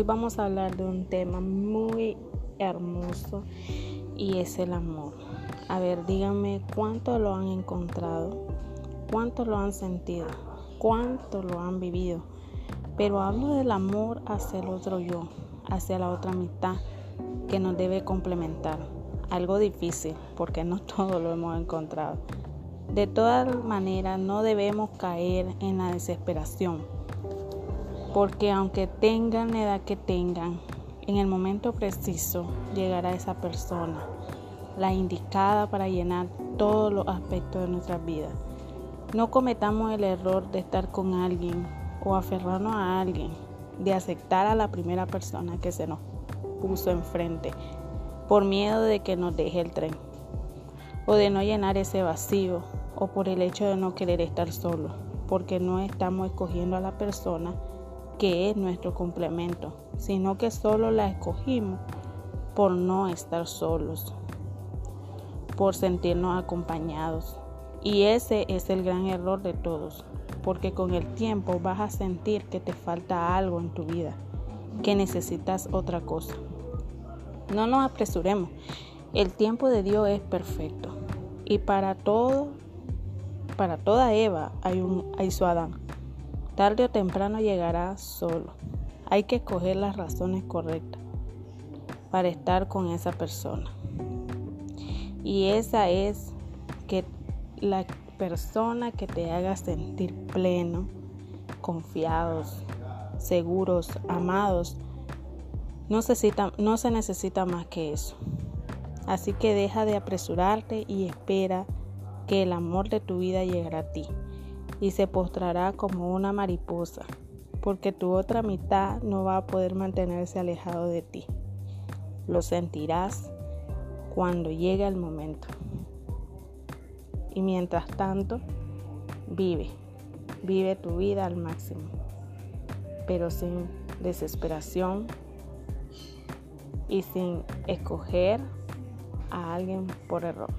Hoy vamos a hablar de un tema muy hermoso y es el amor. A ver, díganme cuánto lo han encontrado, cuánto lo han sentido, cuánto lo han vivido. Pero hablo del amor hacia el otro yo, hacia la otra mitad que nos debe complementar. Algo difícil porque no todo lo hemos encontrado. De todas maneras, no debemos caer en la desesperación, porque aunque tengan la edad que tengan, en el momento preciso llegará esa persona, la indicada para llenar todos los aspectos de nuestra vida. No cometamos el error de estar con alguien o aferrarnos a alguien, de aceptar a la primera persona que se nos puso enfrente por miedo de que nos deje el tren o de no llenar ese vacío o por el hecho de no querer estar solo, porque no estamos escogiendo a la persona que es nuestro complemento, sino que solo la escogimos por no estar solos, por sentirnos acompañados. Y ese es el gran error de todos, porque con el tiempo vas a sentir que te falta algo en tu vida, que necesitas otra cosa. No nos apresuremos, el tiempo de Dios es perfecto y para todo para toda Eva hay, un, hay su Adán. Tarde o temprano llegará solo. Hay que escoger las razones correctas para estar con esa persona. Y esa es que la persona que te haga sentir pleno, confiados, seguros, amados, no, necesita, no se necesita más que eso. Así que deja de apresurarte y espera que el amor de tu vida llegará a ti y se postrará como una mariposa, porque tu otra mitad no va a poder mantenerse alejado de ti. Lo sentirás cuando llegue el momento. Y mientras tanto, vive, vive tu vida al máximo, pero sin desesperación y sin escoger a alguien por error.